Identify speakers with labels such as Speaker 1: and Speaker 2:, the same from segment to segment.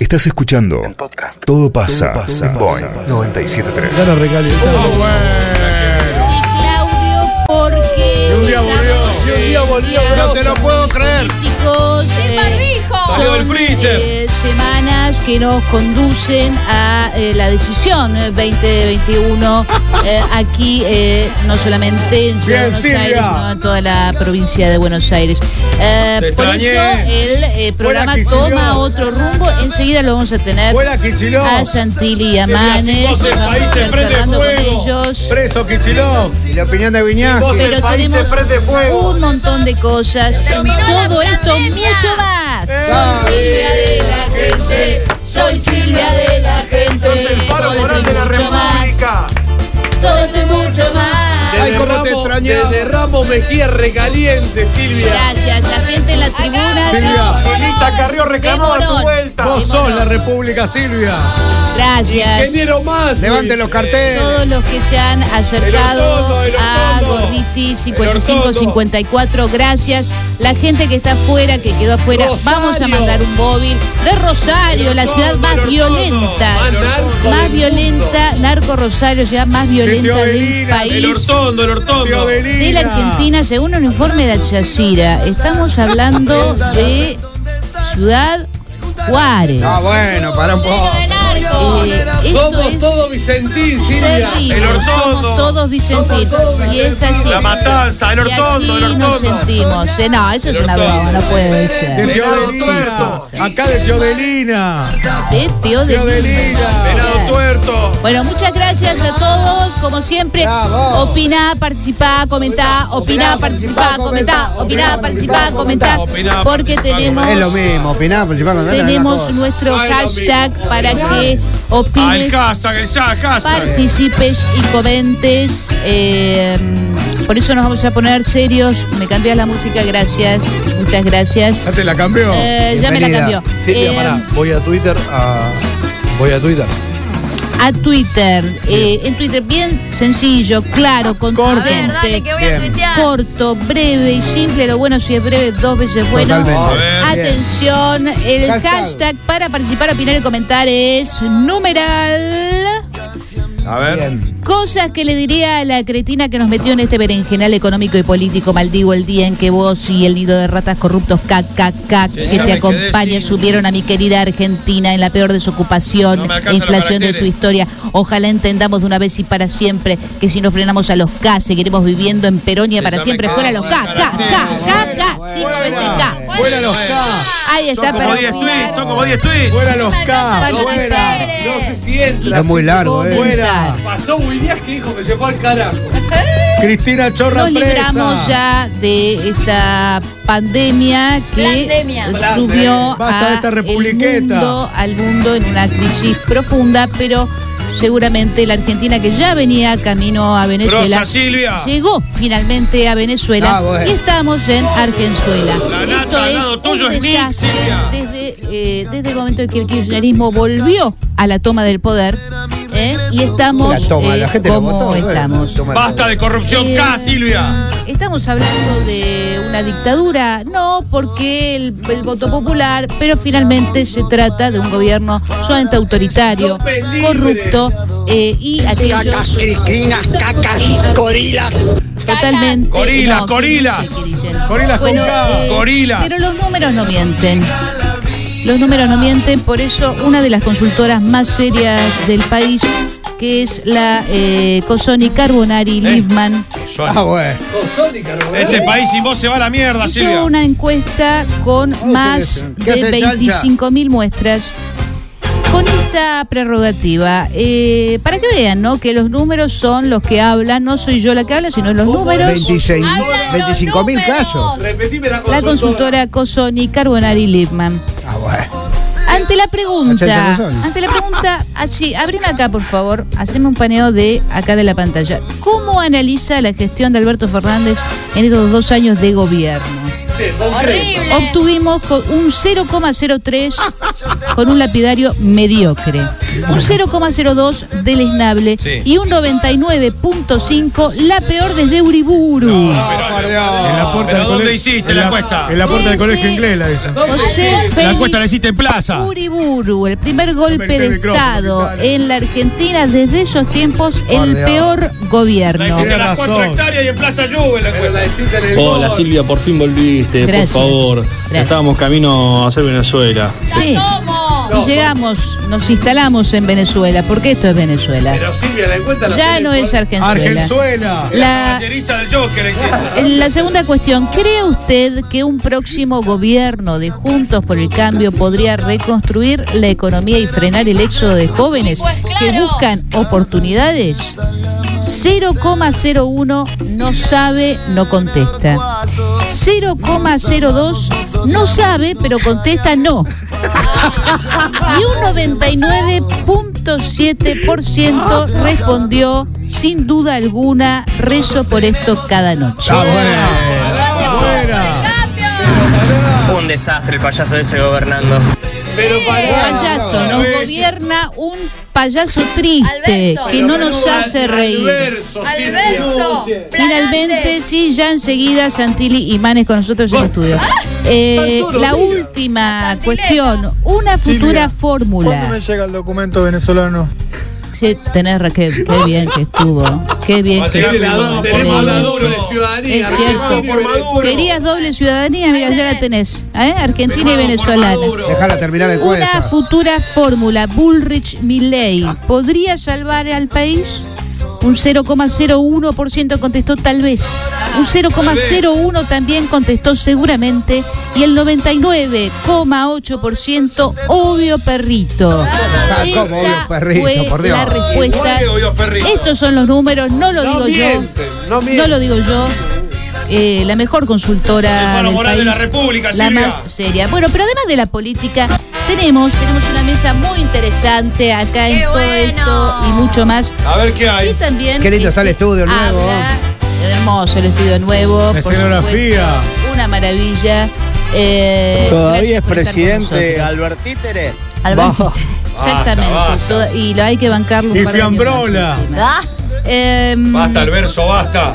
Speaker 1: Estás escuchando Todo pasa, en Boeing 973.
Speaker 2: Ya nos recalentamos.
Speaker 3: Sí, Claudio, porque.
Speaker 2: un día volvió, sí, un día
Speaker 3: en
Speaker 2: volvió. No te lo puedo creer.
Speaker 3: políticos, eh,
Speaker 4: Salió del
Speaker 3: son,
Speaker 4: freezer.
Speaker 3: eh, semanas que nos conducen a eh, la decisión eh, 2021 eh, aquí, no solamente en Ciudad de Buenos
Speaker 2: Silvia.
Speaker 3: Aires, sino en toda la provincia de Buenos Aires. Por
Speaker 4: extrañé.
Speaker 3: eso el programa toma otro rumbo. Enseguida lo vamos a tener a Santilli y a Manes. Vamos a estar con.
Speaker 2: Preso Kichilov.
Speaker 5: Y la opinión de Viñas.
Speaker 4: Vos
Speaker 3: Pero
Speaker 4: el país se
Speaker 3: tenemos
Speaker 4: prende fuego.
Speaker 3: un montón de cosas. Todo esto, mucho más. Soy Silvia de la gente. Soy Silvia de la gente.
Speaker 4: Sos el paro
Speaker 3: Todo esto
Speaker 4: moral de la. República.
Speaker 3: Todo esto y mucho más.
Speaker 5: Ay, cómo te extrañaba.
Speaker 2: Desde Ramos Mejía recaliente, Silvia.
Speaker 3: Gracias, la gente en la tribuna.
Speaker 2: Silvia.
Speaker 4: Elita Carrió reclamaba tu vuelta.
Speaker 2: Vos sos la República, Silvia.
Speaker 3: Gracias.
Speaker 2: Ingeniero más.
Speaker 5: Levanten los carteles.
Speaker 3: Todos los que se han acercado
Speaker 4: El Hortondo, el
Speaker 3: a. Gorriti
Speaker 4: El
Speaker 3: 5554, gracias. La gente que está afuera, que quedó afuera,
Speaker 2: Rosario.
Speaker 3: vamos a mandar un móvil de Rosario, la ciudad más violenta.
Speaker 2: Más
Speaker 3: violenta, narco Rosario, ciudad más violenta del
Speaker 2: Belina,
Speaker 4: El
Speaker 3: país.
Speaker 4: hortondo, el hortondo.
Speaker 3: De la Argentina, según un informe de Achacira, estamos hablando de Ciudad Juárez.
Speaker 5: Ah, bueno, para un poco.
Speaker 3: Eh,
Speaker 2: Somos todos Vicentín, Silvia.
Speaker 3: terrible.
Speaker 4: El Hortondo.
Speaker 3: Somos todos vicentinos. Y es así.
Speaker 4: La matanza, el
Speaker 3: así
Speaker 4: el
Speaker 3: nos
Speaker 4: hortondo.
Speaker 3: sentimos. Eh, no, eso es una broma, no puede
Speaker 2: De
Speaker 3: ser.
Speaker 2: Teodelina. Acá de Teodelina.
Speaker 3: De
Speaker 2: Teodelina.
Speaker 4: Venado tuerto.
Speaker 3: Bueno, muchas gracias a todos. Como siempre,
Speaker 5: Bravo.
Speaker 3: opina, participá, comentá, opina, participá, comentá, opina, participá, comentá. Porque
Speaker 4: participá,
Speaker 3: tenemos,
Speaker 5: Es lo mismo, opinar, participar con
Speaker 3: tenemos nuestro hashtag para que opines, participes y comentes. Eh, por eso nos vamos a poner serios. Me cambias la música, gracias. Muchas gracias.
Speaker 2: ¿Ya te la cambió?
Speaker 3: Eh, ya me la cambió.
Speaker 2: Silvia,
Speaker 3: Eh,
Speaker 2: pará. Voy a Twitter a. Voy a Twitter.
Speaker 3: A Twitter. Eh, en Twitter, bien sencillo, claro, contundente.
Speaker 6: Dale, que voy a
Speaker 5: Bien.
Speaker 6: tuitear.
Speaker 3: Corto, breve y simple. Lo bueno si es breve, dos veces bueno.
Speaker 4: Ver.
Speaker 3: Atención, el hashtag.
Speaker 5: Hashtag.
Speaker 3: para participar, opinar y comentar es numeral.
Speaker 4: A ver.
Speaker 5: Bien.
Speaker 3: Cosas que le diría a la cretina que nos metió en este berenjenal económico y político. Maldigo el día en que vos y el nido de ratas corruptos KKK
Speaker 4: Sí,
Speaker 3: que te acompaña
Speaker 4: sin-
Speaker 3: subieron a mi querida Argentina en la peor desocupación
Speaker 4: No
Speaker 3: e inflación de su historia. Ojalá entendamos de una vez y para siempre que si no frenamos a los K seguiremos viviendo en Peronia
Speaker 4: Sí,
Speaker 3: para siempre fuera los K, K, K. K, K, cinco veces K.
Speaker 2: Fuera los K.
Speaker 3: Ahí
Speaker 4: Son
Speaker 3: está
Speaker 4: como
Speaker 3: para
Speaker 4: 10
Speaker 3: opinar.
Speaker 4: tweets, son como 10 tweets.
Speaker 2: Fuera los K. Fuera. No sé si entra.
Speaker 5: Es muy largo, eh.
Speaker 2: Fuera. Pasó Williams que dijo que se fue al carajo. Cristina Chorra
Speaker 3: Nos libramos
Speaker 2: presa.
Speaker 3: ya de esta pandemia que
Speaker 6: Pandemia.
Speaker 3: subió
Speaker 2: Basta de
Speaker 3: a
Speaker 2: esta
Speaker 3: el
Speaker 2: republiqueta.
Speaker 3: mundo, al mundo en una crisis profunda, pero seguramente la Argentina que ya venía camino a Venezuela
Speaker 4: Silvia.
Speaker 3: llegó finalmente a Venezuela
Speaker 5: Ah, bueno.
Speaker 3: y estamos en Argenzuela.
Speaker 4: La
Speaker 3: Esto
Speaker 4: nata al
Speaker 3: es
Speaker 4: lado tuyo
Speaker 3: un
Speaker 4: es Nick,
Speaker 3: desastre
Speaker 4: Silvia.
Speaker 3: desde, eh, desde el momento en que el kirchnerismo volvió a la toma del poder ¿eh? y estamos
Speaker 5: La toma, la
Speaker 3: eh,
Speaker 5: gente
Speaker 3: como
Speaker 5: votó,
Speaker 3: estamos.
Speaker 4: Basta de corrupción
Speaker 3: Eh,
Speaker 4: K, Silvia.
Speaker 3: Estamos hablando de una dictadura, no porque el, el voto popular, pero finalmente se trata de un gobierno sumamente autoritario, corrupto eh, y aquellos
Speaker 7: Cristinas, cacas, gorilas.
Speaker 3: totalmente.
Speaker 4: Gorilas,
Speaker 3: no,
Speaker 4: gorilas.
Speaker 2: Gorilas con K.
Speaker 3: Pero los números no mienten. Los números no mienten, por eso una de las consultoras más serias del país, que es la eh, Cosoni Carbonari Lipman,
Speaker 5: Ah, bueno.
Speaker 4: Este país sin vos se va a la mierda,
Speaker 3: hizo
Speaker 4: Silvia.
Speaker 3: una encuesta con más
Speaker 5: ¿Qué
Speaker 3: de
Speaker 5: Chancha?
Speaker 3: 25.000 muestras. Con esta prerrogativa, eh, para que vean, ¿no? Que los números son los que hablan, no soy yo la que habla, sino los números.
Speaker 5: 26,
Speaker 6: Hablan los
Speaker 5: 25 mil
Speaker 6: números.
Speaker 5: casos.
Speaker 2: Repetime la
Speaker 3: La consultora Cosoni Carbonari Lipman. Ante la pregunta, ante la pregunta, así, abrime acá, por favor, haceme un paneo de acá de la pantalla. ¿Cómo analiza la gestión de Alberto Fernández en estos dos años de gobierno?
Speaker 6: Horrible.
Speaker 3: Obtuvimos un 0,03 con un lapidario mediocre. Un 0,02 deleznable
Speaker 4: Sí.
Speaker 3: y un 99.5 la peor desde Uriburu.
Speaker 2: En la puerta
Speaker 4: ¿Pero
Speaker 2: del
Speaker 4: dónde hiciste
Speaker 2: en
Speaker 4: la encuesta?
Speaker 2: En la puerta del colegio inglés la esa.
Speaker 3: José
Speaker 4: La encuesta la hiciste en plaza.
Speaker 3: Uriburu, el primer golpe de Estado en la Argentina desde esos tiempos, el peor
Speaker 4: La
Speaker 3: gobierno.
Speaker 4: hiciste a
Speaker 2: Tiene
Speaker 4: las cuatro
Speaker 2: razón.
Speaker 4: hectáreas y en Plaza Juve la
Speaker 2: la en
Speaker 6: Hola. Silvia, por fin volviste,
Speaker 3: Gracias.
Speaker 6: por favor.
Speaker 3: Gracias.
Speaker 6: Estábamos camino a hacer Venezuela.
Speaker 3: Sí. Y llegamos, nos instalamos en Venezuela, porque esto es Venezuela.
Speaker 2: Pero Silvia, la encuesta la
Speaker 3: Ya no es. Argenzuela.
Speaker 2: Argenzuela.
Speaker 4: La del Joker la hiciste.
Speaker 3: la segunda cuestión, ¿cree usted que un próximo gobierno de Juntos por el Cambio podría reconstruir la economía y frenar el éxodo de jóvenes que buscan oportunidades? 0,01 no sabe, no contesta. 0,02 no sabe, pero contesta no. Y un 99.7% respondió sin duda alguna, rezo por esto cada noche.
Speaker 2: Buena.
Speaker 8: Un desastre el payaso ese gobernando.
Speaker 2: Pero
Speaker 3: payaso, nos gobierna un payaso triste
Speaker 9: Alberto.
Speaker 3: que no nos hace reír.
Speaker 9: Alberto.
Speaker 3: Finalmente, sí, ya enseguida Santilli y Manes con nosotros en el estudio. Eh, la última cuestión, una futura fórmula.
Speaker 10: llega el documento venezolano?
Speaker 3: Sí, tenés Raquel, qué bien que estuvo. Qué bien que estuvo.
Speaker 2: Tenemos la doble ciudadanía.
Speaker 3: Es cierto. Querías doble ciudadanía, mira, ya la tenés. ¿eh? Argentina y venezolana.
Speaker 5: Déjala terminar el
Speaker 3: Una futura fórmula Bullrich-Milley podría salvar al país. Un 0,01% contestó tal vez. Un 0,01 también contestó seguramente. Y el 99,8% obvio perrito.
Speaker 5: Ah, ¿cómo obvio perrito?
Speaker 3: fue
Speaker 5: Por Dios.
Speaker 3: la respuesta. Estos son los números, no lo digo yo.
Speaker 2: no
Speaker 3: lo digo yo. Eh, la mejor consultora. Del
Speaker 4: de la República,
Speaker 3: La
Speaker 4: Silvia.
Speaker 3: más seria. Bueno, pero además de la política, tenemos, tenemos una mesa muy interesante acá en
Speaker 9: ¡Qué
Speaker 3: todo
Speaker 9: bueno!
Speaker 3: esto y mucho más.
Speaker 4: A ver qué
Speaker 3: Y
Speaker 4: hay.
Speaker 3: también.
Speaker 5: Qué lindo está el
Speaker 3: este,
Speaker 5: estudio nuevo.
Speaker 3: habla- hermoso el estudio nuevo. por
Speaker 2: Escenografía.
Speaker 3: supuesto, Una maravilla. Eh,
Speaker 10: Todavía es presidente
Speaker 3: nosotros.
Speaker 10: Albertítere.
Speaker 3: Alberto. Exactamente.
Speaker 4: Basta, basta.
Speaker 3: Toda- y lo hay que bancarlo
Speaker 2: Y Fiambrola.
Speaker 9: Ah,
Speaker 3: Em,
Speaker 4: Basta el verso, basta.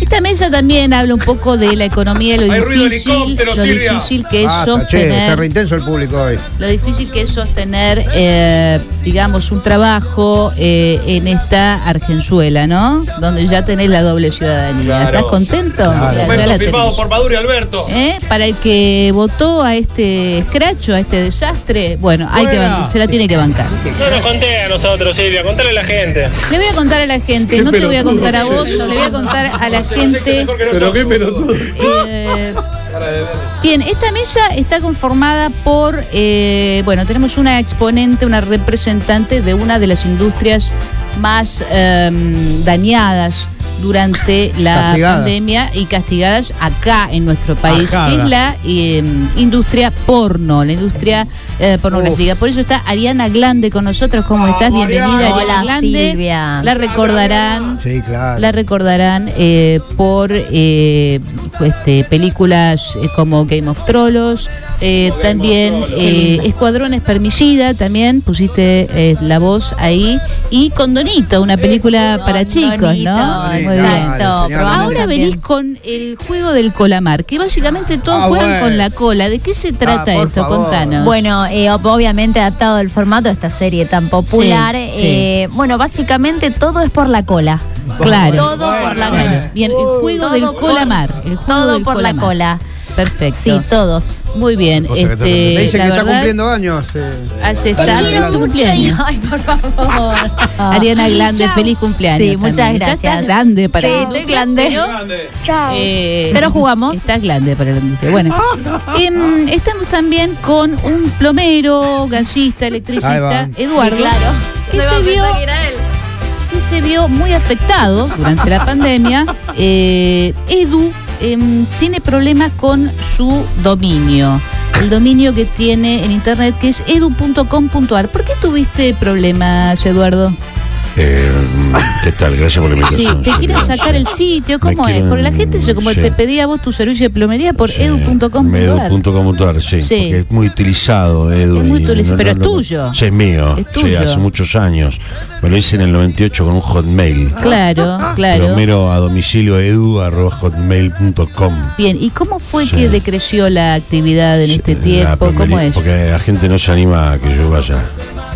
Speaker 3: Esta mesa también habla un poco de la economía lo
Speaker 4: Hay
Speaker 3: difícil, lo difícil que es
Speaker 5: Basta, che, está
Speaker 3: sostener,
Speaker 5: re intenso el público hoy.
Speaker 3: lo difícil que es sostener, eh, digamos, un trabajo eh, en esta Argenzuela, ¿no? Donde ya tenés la doble ciudadanía.
Speaker 4: Claro.
Speaker 3: ¿Estás contento? Ya- ya
Speaker 4: Documento
Speaker 3: la
Speaker 4: firmado
Speaker 3: tenés.
Speaker 4: por Maduro y Alberto.
Speaker 3: ¿Eh? Para el que votó a este escracho, a este desastre, bueno, hay que se la tiene que bancar.
Speaker 6: No nos conté a nosotros, Silvia, contale a la gente.
Speaker 3: Le voy a contar a la gente, no te voy a contar a vos, le voy a contar a la gente.
Speaker 2: Pero qué pelotudo.
Speaker 3: Eh, bien, esta mesa está conformada por, eh, bueno, tenemos una exponente, una representante de una de las industrias más em, dañadas durante la
Speaker 5: Castigada.
Speaker 3: pandemia y castigadas acá en nuestro país,
Speaker 2: Ajada.
Speaker 3: que es la em, industria porno, la industria eh, pornográfica. Por eso está Ariana Glande con nosotros. ¿Cómo estás? Bienvenida, Ariana
Speaker 9: Hola,
Speaker 3: Glande.
Speaker 9: Silvia.
Speaker 3: La recordarán.
Speaker 5: Sí, claro.
Speaker 3: La recordarán eh, por eh, este, películas eh, como Game of Thrones, eh, también eh, Escuadrón Espermicida, también pusiste eh, la voz ahí, y Condonito, una película para chicos, ¿no?
Speaker 9: Exacto. Probamos
Speaker 3: Ahora
Speaker 9: también.
Speaker 3: venís con el juego del colamar, que básicamente todos
Speaker 5: Ah,
Speaker 3: juegan
Speaker 5: bueno.
Speaker 3: con la cola. ¿De qué se trata esto?
Speaker 5: favor.
Speaker 3: Contanos.
Speaker 9: Bueno, eh, ob- obviamente adaptado al formato de esta serie tan popular.
Speaker 3: Sí, sí.
Speaker 9: eh, Bueno, básicamente todo es por la cola.
Speaker 3: claro.
Speaker 9: Todo por la
Speaker 3: Bueno,
Speaker 9: cola.
Speaker 3: bien, el juego del
Speaker 9: por-
Speaker 3: colamar. El juego
Speaker 9: Todo
Speaker 3: del
Speaker 9: por la cola.
Speaker 3: Perfecto.
Speaker 9: Sí, todos.
Speaker 3: Muy bien.
Speaker 5: Cosa que está-
Speaker 3: Este,
Speaker 5: Me dice que está cumpliendo años. eh.
Speaker 3: Está, cumpleaños.
Speaker 9: Ay, por favor.
Speaker 3: Ariana Grande, feliz cumpleaños.
Speaker 9: Sí, muchas
Speaker 3: también. Ya
Speaker 9: gracias.
Speaker 3: estás grande para
Speaker 9: Sí, estoy grande.
Speaker 3: pero, eh,
Speaker 9: Pero jugamos.
Speaker 3: Estás grande para la industria. Bueno, em, estamos también con un plomero, gasista,
Speaker 5: Ahí
Speaker 3: electricista. Eduardo,
Speaker 9: claro.
Speaker 3: que se vio
Speaker 9: que
Speaker 3: se vio muy afectado durante la pandemia. Eh, Edu em, tiene problemas con su dominio. El dominio que tiene en internet que es edu.com.ar. ¿Por qué tuviste problemas, Eduardo?
Speaker 11: Eh, ¿Qué tal? Gracias por la
Speaker 3: Sí,
Speaker 11: invitación.
Speaker 3: te quieren sacar el sitio, ¿cómo es? Porque la gente se como
Speaker 11: sí.
Speaker 3: te pedía a vos tu servicio de plomería por edu.com.
Speaker 11: Edu.com.ar, sí,
Speaker 3: Sí.
Speaker 11: Porque es muy utilizado, Edu.
Speaker 3: Es muy utilizado, pero es tuyo.
Speaker 11: Sí, es mío.
Speaker 3: Es
Speaker 11: Sí,
Speaker 3: tuyo.
Speaker 11: hace muchos años. Me lo hice en el 98 con un hotmail.
Speaker 3: Claro, claro.
Speaker 11: Plomero a domicilio edu arroba hotmail.com.
Speaker 3: Bien, ¿y cómo fue
Speaker 11: Sí.
Speaker 3: que decreció la actividad en este tiempo? ¿Cómo es?
Speaker 11: Porque la gente no se anima a que yo vaya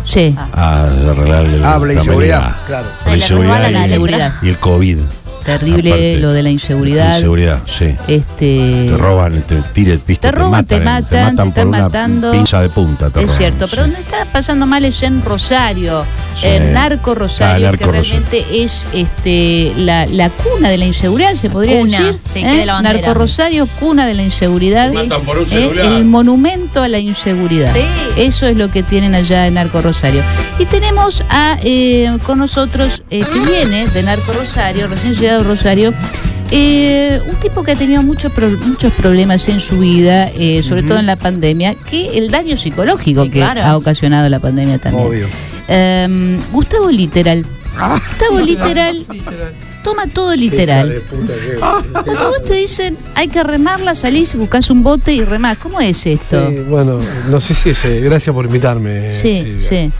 Speaker 3: Sí.
Speaker 11: a
Speaker 5: Habla
Speaker 11: plomería.
Speaker 5: inseguridad, claro.
Speaker 11: La
Speaker 9: le
Speaker 11: inseguridad
Speaker 9: la
Speaker 11: y,
Speaker 3: inseguridad.
Speaker 11: y el COVID.
Speaker 3: Terrible
Speaker 11: Aparte,
Speaker 3: lo de la inseguridad.
Speaker 11: Inseguridad, sí.
Speaker 3: Este,
Speaker 11: Te roban, te tiran, viste,
Speaker 3: Te roban, te matan, te
Speaker 11: matan
Speaker 3: están
Speaker 11: por una
Speaker 3: matando.
Speaker 11: pinza de punta. te
Speaker 3: es
Speaker 11: roban,
Speaker 3: cierto,
Speaker 11: sí.
Speaker 3: pero donde está pasando mal es en Rosario,
Speaker 11: Sí.
Speaker 3: en Narco Rosario,
Speaker 11: Ah, Narco
Speaker 3: que realmente es este la, la cuna de la inseguridad, se podría
Speaker 9: Cuna,
Speaker 3: decir.
Speaker 9: sí,
Speaker 3: ¿eh?
Speaker 9: la.
Speaker 3: Narco Rosario, cuna de la inseguridad.
Speaker 4: Matan por un
Speaker 3: ¿eh?
Speaker 4: celular.
Speaker 3: El monumento a la inseguridad.
Speaker 9: Sí.
Speaker 3: Eso es lo que tienen allá en Narco Rosario. Y tenemos a eh, con nosotros, eh, que viene de Narco Rosario, recién llegado Rosario, eh, un tipo que ha tenido muchos pro- muchos problemas en su vida, eh, sobre todo en la pandemia, que el daño psicológico
Speaker 9: Sí,
Speaker 3: que
Speaker 9: claro.
Speaker 3: ha ocasionado la pandemia también.
Speaker 5: Obvio.
Speaker 3: Eh, Gustavo Literal.
Speaker 5: Ah.
Speaker 3: Gustavo Literal toma todo literal. Cuando vos te dicen hay que remarla, salís, buscas un bote y remás. ¿Cómo es esto?
Speaker 12: Sí, bueno, no sé si es. eh, Gracias por invitarme.
Speaker 3: Sí,
Speaker 12: Silvia.
Speaker 3: sí.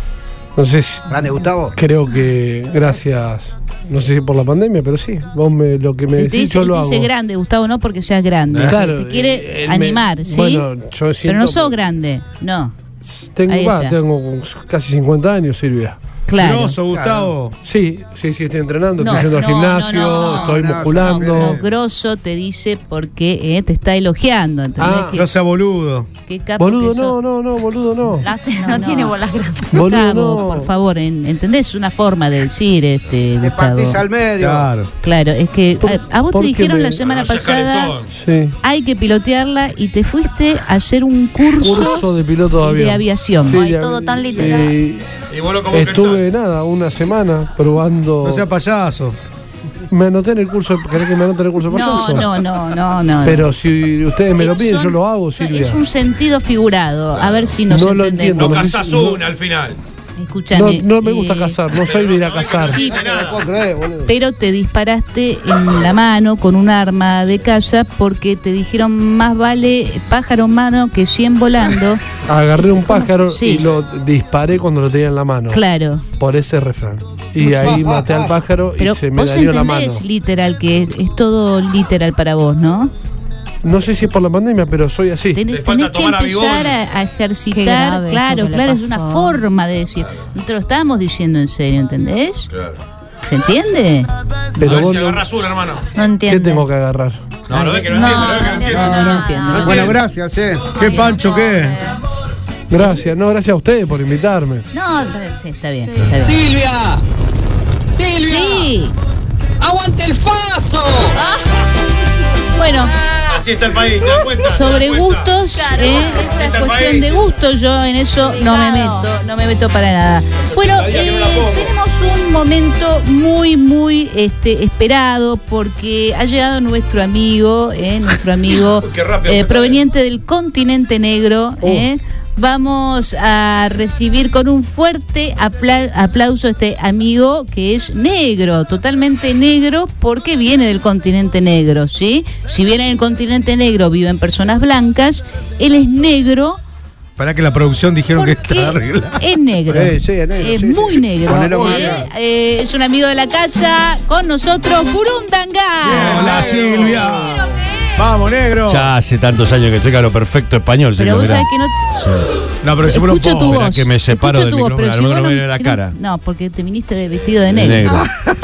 Speaker 12: No sé si.
Speaker 5: Grande, Gustavo.
Speaker 12: Creo que gracias. No sé si por la pandemia, pero sí. Vos me, lo que me decís,
Speaker 3: dice,
Speaker 12: yo lo hago.
Speaker 3: dice grande, Gustavo, no porque seas grande.
Speaker 12: Claro,
Speaker 3: te quiere
Speaker 12: él me-
Speaker 3: animar, ¿sí?
Speaker 12: Bueno, yo siento.
Speaker 3: Pero no sos grande, no.
Speaker 12: Tengo,
Speaker 3: está.
Speaker 12: tengo casi 50 años, Silvia.
Speaker 3: Claro.
Speaker 2: Grosso, Gustavo.
Speaker 12: Sí, sí, sí, estoy entrenando,
Speaker 3: No,
Speaker 12: estoy yendo al
Speaker 3: no,
Speaker 12: gimnasio,
Speaker 3: no, no, no.
Speaker 12: estoy
Speaker 5: No,
Speaker 12: musculando.
Speaker 3: grosso te dice porque eh, te está elogiando, ¿entendés?
Speaker 12: Ah,
Speaker 3: Qué-
Speaker 2: No sea boludo.
Speaker 3: qué capo
Speaker 12: Boludo,
Speaker 3: que
Speaker 12: no, no, no, boludo, no.
Speaker 9: La-
Speaker 3: No,
Speaker 9: no,
Speaker 3: no.
Speaker 9: tiene bolas grandes.
Speaker 12: Boludo,
Speaker 3: Gustavo,
Speaker 12: no.
Speaker 3: por favor, en- ¿entendés? Es una forma de decir, este,
Speaker 5: Te
Speaker 3: Gustavo.
Speaker 5: partís al medio.
Speaker 2: Claro.
Speaker 3: Claro, es que
Speaker 12: ¿Por-
Speaker 3: a, a vos te dijeron
Speaker 12: me-
Speaker 3: la semana pasada.
Speaker 12: Sí.
Speaker 3: hay que pilotearla y te fuiste a hacer un curso,
Speaker 12: Curso de piloto de avión.
Speaker 3: de aviación.
Speaker 12: Sí, de
Speaker 9: todo tan
Speaker 12: sí.
Speaker 9: literal.
Speaker 4: Y vos lo como
Speaker 12: Estuve nada, una semana probando.
Speaker 2: No sea payaso.
Speaker 12: Me anoté en el curso. ¿Querés que me anote en el curso de
Speaker 3: No,
Speaker 12: payaso?
Speaker 3: no, no, no, no.
Speaker 12: Pero si ustedes me lo piden,
Speaker 3: Son-
Speaker 12: yo lo hago, Silvia.
Speaker 3: Es un sentido figurado. A ver si nos
Speaker 12: No lo entiendo,
Speaker 4: No
Speaker 12: no-
Speaker 4: una al final.
Speaker 12: No,
Speaker 3: Escúchame.
Speaker 12: no me gusta
Speaker 3: eh,
Speaker 12: cazar, no soy de ir a cazar.
Speaker 3: Sí,
Speaker 5: No boludo.
Speaker 3: pero te disparaste en la mano con un arma de caza porque te dijeron más vale pájaro en mano que 100 volando.
Speaker 12: Agarré un pájaro
Speaker 3: Sí.
Speaker 12: y lo disparé cuando lo tenía en la mano.
Speaker 3: Claro.
Speaker 12: Por ese refrán. Y ahí maté al pájaro
Speaker 3: Pero
Speaker 12: y se me dañó la mano.
Speaker 3: literal que es, es todo literal para vos, ¿no?
Speaker 12: No sé si es por la pandemia, pero soy así.
Speaker 3: Tenés,
Speaker 4: Le falta
Speaker 3: tenés que
Speaker 4: tomar
Speaker 3: empezar a, a
Speaker 9: Qué
Speaker 3: ejercitar, claro, claro, es una forma de decir. No te lo estábamos diciendo en serio, ¿entendés?
Speaker 4: Claro.
Speaker 3: ¿Se entiende?
Speaker 4: a
Speaker 12: Pero
Speaker 4: ver
Speaker 12: vos
Speaker 4: si
Speaker 12: no-
Speaker 4: agarras una, hermano.
Speaker 9: No
Speaker 12: ¿Qué
Speaker 9: entiendo.
Speaker 12: tengo que agarrar?
Speaker 4: No, no ves que no,
Speaker 9: No,
Speaker 4: entiendo, no ves que no
Speaker 9: no
Speaker 4: entiendo.
Speaker 3: No, no entiendo. no
Speaker 5: Bueno, gracias, eh.
Speaker 2: ¿Qué pancho qué?
Speaker 12: Gracias, no, gracias a ustedes por invitarme.
Speaker 3: No, sí, está bien. Está bien.
Speaker 7: Silvia. Silvia.
Speaker 3: Sí.
Speaker 7: Aguante el faso.
Speaker 3: Bueno,
Speaker 4: Así está el país, ¿te das cuenta? ¿Te
Speaker 3: sobre
Speaker 4: das cuenta?
Speaker 3: gustos,
Speaker 9: Claro.
Speaker 3: ¿eh? Es cuestión de gusto, yo en eso no me meto, no me meto para nada. Bueno, eh, tenemos un momento muy, muy este, esperado porque ha llegado nuestro amigo, ¿eh? nuestro amigo
Speaker 4: rápido
Speaker 3: eh, proveniente del continente negro. ¿eh? Vamos a recibir con un fuerte apla- aplauso a este amigo que es negro, totalmente negro, porque viene del continente negro, ¿sí? Si bien en el continente negro viven personas blancas, él es negro
Speaker 2: Para que la producción dijeron que está arreglada.
Speaker 3: es negro.
Speaker 5: Eh, sí, es negro, sí,
Speaker 3: muy
Speaker 5: sí.
Speaker 3: negro. ¿eh? Eh, es un amigo de la casa, con nosotros, Burundanga.
Speaker 2: Hola, Silvia. Vamos, negro.
Speaker 11: Ya hace tantos años que llega lo perfecto español,
Speaker 3: Pero vos
Speaker 11: mirá.
Speaker 3: sabés que no...
Speaker 2: No, pero un
Speaker 3: Escucho tu voz.
Speaker 11: que me separo del
Speaker 3: pero si
Speaker 11: a lo
Speaker 3: vos
Speaker 11: mejor
Speaker 3: no-
Speaker 11: me viene la cara.
Speaker 3: No, porque te viniste de vestido de
Speaker 11: De
Speaker 3: negro.
Speaker 11: negro.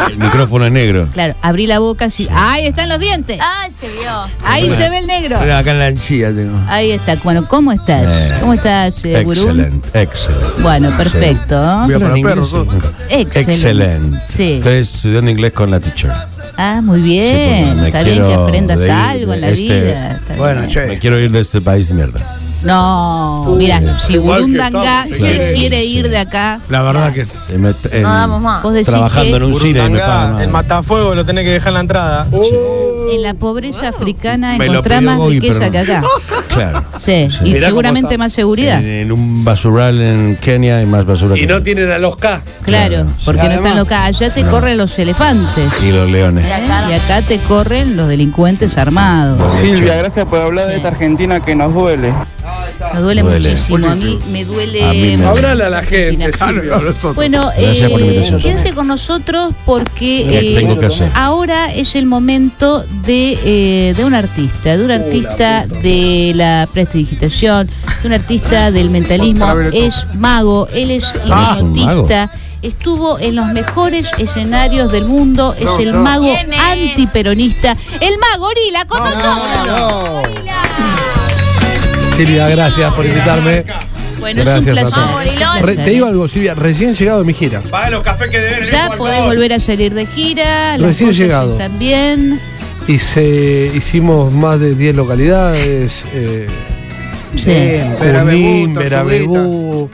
Speaker 11: El micrófono es negro.
Speaker 3: Claro, abrí la boca así. ¡Ahí están los dientes!
Speaker 9: Ay, se vio.
Speaker 3: Ahí se ve el negro.
Speaker 11: Mira, acá en la encía tengo.
Speaker 3: Ahí está. Bueno, ¿cómo estás?
Speaker 11: Eh,
Speaker 3: ¿Cómo estás, eh?
Speaker 11: Excelente, excelente.
Speaker 3: Bueno, perfecto.
Speaker 2: Voy a.
Speaker 3: Excelente. Sí.
Speaker 11: Estoy estudiando inglés con la teacher.
Speaker 3: Ah, muy
Speaker 11: Sí,
Speaker 3: bien.
Speaker 11: me
Speaker 3: Está bien que aprendas
Speaker 11: ir
Speaker 3: algo en la
Speaker 11: este-
Speaker 3: vida. Está
Speaker 5: Bueno,
Speaker 3: bien.
Speaker 5: che.
Speaker 11: Me quiero ir de este país de mierda.
Speaker 3: No, mira, si Burundanga se
Speaker 11: sí.
Speaker 3: quiere
Speaker 11: Sí.
Speaker 3: ir de acá,
Speaker 2: La verdad que.
Speaker 11: Y me- en-
Speaker 9: No damos más.
Speaker 3: vos decís
Speaker 11: trabajando
Speaker 3: que
Speaker 11: en un cine y me pagan
Speaker 10: el matafuego lo tenés que dejar en la entrada.
Speaker 12: Oh,
Speaker 3: En la pobreza africana
Speaker 11: Me
Speaker 3: más riqueza que acá.
Speaker 11: Claro.
Speaker 3: Sí,
Speaker 11: Sí.
Speaker 3: y seguramente más seguridad.
Speaker 11: En, en un basural en Kenia hay más basura
Speaker 2: Y
Speaker 11: que
Speaker 2: no tienen a los K.
Speaker 3: Claro,
Speaker 11: Claro, sí.
Speaker 3: porque no están locas. Allá te corren los elefantes.
Speaker 11: y los leones.
Speaker 3: ¿eh? Y acá te corren los delincuentes armados.
Speaker 8: Silvia, gracias por hablar de esta Argentina que nos duele.
Speaker 3: Me duele,
Speaker 11: Duele.
Speaker 3: muchísimo. A mí me duele.
Speaker 11: A mí me-
Speaker 2: Hablale a la gente,
Speaker 3: Argentina.
Speaker 2: Silvia.
Speaker 3: Bueno,
Speaker 11: Gracias por la
Speaker 3: eh,
Speaker 11: invitación.
Speaker 3: quédate con nosotros porque
Speaker 11: ¿Qué
Speaker 3: eh,
Speaker 11: tengo que hacer?
Speaker 3: ahora es el momento de, eh, de un artista, de un artista de la prestidigitación, de un artista del mentalismo. Es mago, él es
Speaker 11: Ah,
Speaker 3: hipnotista. Estuvo en los mejores escenarios del mundo, es el
Speaker 5: no.
Speaker 3: mago antiperonista, el mago Gorila con nosotros.
Speaker 12: Silvia, gracias por invitarme.
Speaker 3: Bueno,
Speaker 12: Gracias
Speaker 3: es un placer.
Speaker 12: Te digo algo, Silvia, recién llegado de mi gira.
Speaker 4: Paga los cafés que deben en
Speaker 3: Ya
Speaker 4: el
Speaker 3: podés volver a salir de gira.
Speaker 12: Recién llegado.
Speaker 3: También.
Speaker 12: Hice, hicimos más de 10 localidades. Eh,
Speaker 3: Sí.
Speaker 12: Junín. Verabebú.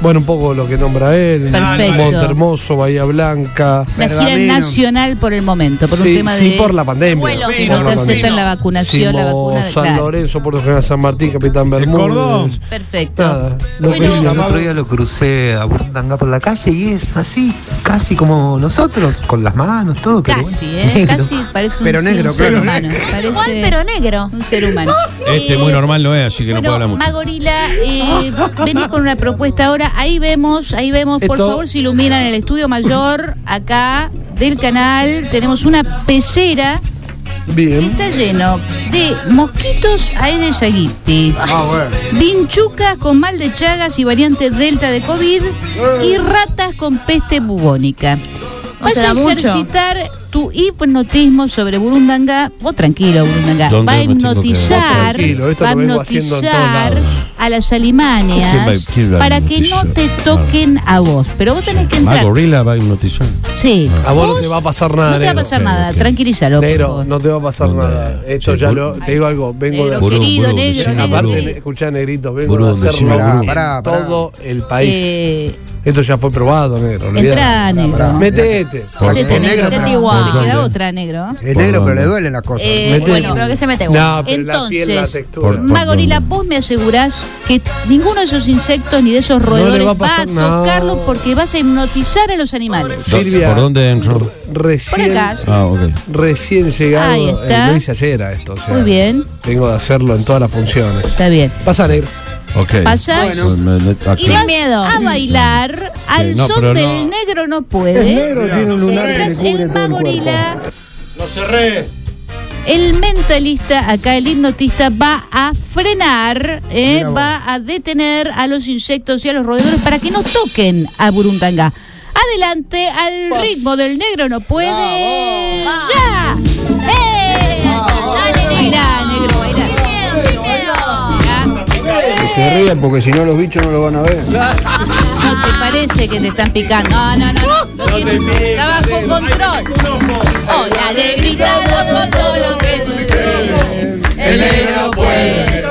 Speaker 12: Bueno, un poco lo que nombra él.
Speaker 3: Perfecto.
Speaker 12: Montermoso, Bahía Blanca.
Speaker 3: Una gira nacional por el momento, por un
Speaker 12: sí,
Speaker 3: tema
Speaker 12: sí,
Speaker 3: de.
Speaker 12: por la pandemia.
Speaker 3: Que
Speaker 12: Sí,
Speaker 3: no
Speaker 12: por
Speaker 3: te
Speaker 12: la
Speaker 3: la vacunación, la
Speaker 12: Hicimos
Speaker 3: vacuna.
Speaker 12: San
Speaker 3: claro.
Speaker 12: Lorenzo, Puerto General San Martín, Capitán Bermúdez.
Speaker 2: cordón.
Speaker 3: Perfecto.
Speaker 12: Nada, lo
Speaker 3: Bueno,
Speaker 12: que-
Speaker 13: El otro día lo crucé a Burundanga por la calle y es así, casi como nosotros, con las manos, todo. pero
Speaker 3: Casi,
Speaker 13: bueno,
Speaker 3: ¿eh?
Speaker 13: negro.
Speaker 3: Casi parece un,
Speaker 5: Pero
Speaker 3: sí,
Speaker 5: negro,
Speaker 3: un ser humano. Parece
Speaker 9: Igual, pero negro.
Speaker 3: un ser humano.
Speaker 11: Este
Speaker 3: Eh,
Speaker 11: muy normal no es, así que no puedo
Speaker 3: Bueno,
Speaker 11: hablar mucho.
Speaker 3: Magorila, eh, venís con una propuesta ahora. Ahí vemos, ahí vemos. Por
Speaker 12: Esto-
Speaker 3: favor, se iluminan el estudio mayor acá del canal. Tenemos una pecera que
Speaker 12: Bien.
Speaker 3: está lleno de mosquitos Aedes aegypti.
Speaker 5: Ah, bueno.
Speaker 3: Vinchucas con mal de Chagas y variante Delta de COVID y ratas con peste bubónica.
Speaker 9: O
Speaker 3: Vas
Speaker 9: sea,
Speaker 3: a
Speaker 9: mucho.
Speaker 3: Tu hipnotismo sobre Burundanga. Vos tranquilo, Burundanga.
Speaker 11: ¿Dónde
Speaker 3: Va a hipnotizar, va a hipnotizar a las
Speaker 11: ¿Quién
Speaker 3: alimañas
Speaker 11: a
Speaker 3: para que no te toquen a vos. Pero vos tenés que entrar.
Speaker 11: Ah, Gorila va a hipnotizar.
Speaker 3: Sí.
Speaker 12: A vos no te va a pasar nada,
Speaker 3: No te va a pasar nada. Tranquilízalo,
Speaker 12: Negro, no te va a pasar nada. Esto
Speaker 11: Sí,
Speaker 12: ya lo. Te digo algo, vengo
Speaker 3: Negro,
Speaker 12: de
Speaker 3: querido, negro.
Speaker 12: Aparte, escuchá, negrito, vengo
Speaker 11: Burú,
Speaker 12: de hacerlo todo el país. Esto ya fue probado, negro.
Speaker 3: entrá, negro.
Speaker 12: Metete.
Speaker 11: Por-
Speaker 3: Métete,
Speaker 5: el
Speaker 3: negro.
Speaker 5: negro,
Speaker 3: Métete
Speaker 5: pero-
Speaker 3: igual.
Speaker 11: ¿por
Speaker 3: Te queda otra, negro.
Speaker 5: Es negro, pero le duelen las cosas.
Speaker 3: Eh,
Speaker 12: Metete.
Speaker 3: bueno,
Speaker 9: Pero que se mete.
Speaker 12: No, pero la piel, la textura.
Speaker 3: Magorila, vos me asegurás que ninguno de esos insectos ni de esos roedores
Speaker 12: va
Speaker 3: va
Speaker 12: a
Speaker 3: tocarlos porque vas a hipnotizar a los animales.
Speaker 12: Silvia.
Speaker 11: ¿Por dónde entró?
Speaker 12: Recién,
Speaker 3: Por acá.
Speaker 11: Ah, ok.
Speaker 12: recién llegado.
Speaker 3: Ahí está.
Speaker 12: eh, lo hice ayer a esto. o sea,
Speaker 3: Muy bien,
Speaker 12: Vengo de hacerlo en todas las funciones.
Speaker 3: está bien.
Speaker 12: Pasa, negro.
Speaker 11: Ok. Me- aquí.
Speaker 3: y vas
Speaker 9: miedo.
Speaker 3: a bailar al
Speaker 11: no,
Speaker 3: son del
Speaker 11: no.
Speaker 3: negro no puede. Mientras el Magorila,
Speaker 2: Lo cerré.
Speaker 3: el mentalista, acá el hipnotista, va a frenar, eh,
Speaker 5: Mira vos.
Speaker 3: va a detener a los insectos y a los roedores para que no toquen a Burundanga. Adelante, al ritmo del negro no puede. ¡Ya!
Speaker 5: Se rían porque si no los bichos no lo van a ver.
Speaker 3: No te parece que te están picando. No, no, no. no. Que- Está bajo control. Hola, negrita, con todo lo que sucede. El negro no puede.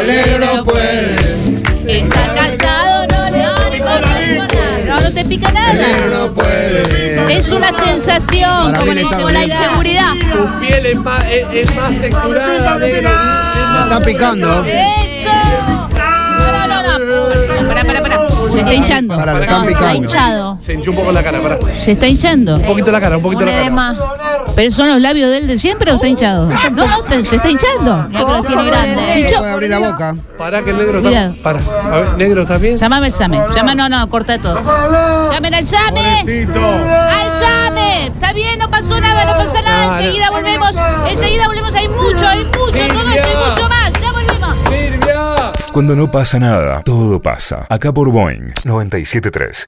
Speaker 2: El negro no puede.
Speaker 3: Está cansado, no le No, no te pica
Speaker 5: El negro
Speaker 3: nada.
Speaker 5: no puede.
Speaker 3: Es una sensación,
Speaker 5: Para
Speaker 3: como le con la inseguridad.
Speaker 12: Tu piel es más, es, es más texturada, negro.
Speaker 5: Está picando.
Speaker 3: ¡Eso! Está hinchando.
Speaker 5: Para, le están
Speaker 9: Está hinchado.
Speaker 12: Se hinchó un poco la cara, pará. Un
Speaker 3: Se está hinchando.
Speaker 12: poquito la cara, un poquito
Speaker 9: Pone
Speaker 12: la
Speaker 9: de
Speaker 12: cara.
Speaker 9: más.
Speaker 3: ¿Pero son los labios de él de siempre o está hinchado? No, no, te- se está hinchando.
Speaker 9: No, los tiene
Speaker 5: Puede abrir la boca.
Speaker 12: Pará que el negro
Speaker 3: Cuidado.
Speaker 12: está. Pará. A ver, negro, ¿estás bien?
Speaker 3: llamame al SAME. Llama, no, no, corta todo. Llamen al SAME. Al SAME. Está bien, no pasó nada, no pasa nada. Enseguida volvemos. Enseguida volvemos. Hay mucho, hay mucho. Todo esto y mucho más. Ya volvemos.
Speaker 1: Cuando no pasa nada, todo pasa. Acá por Boeing 973.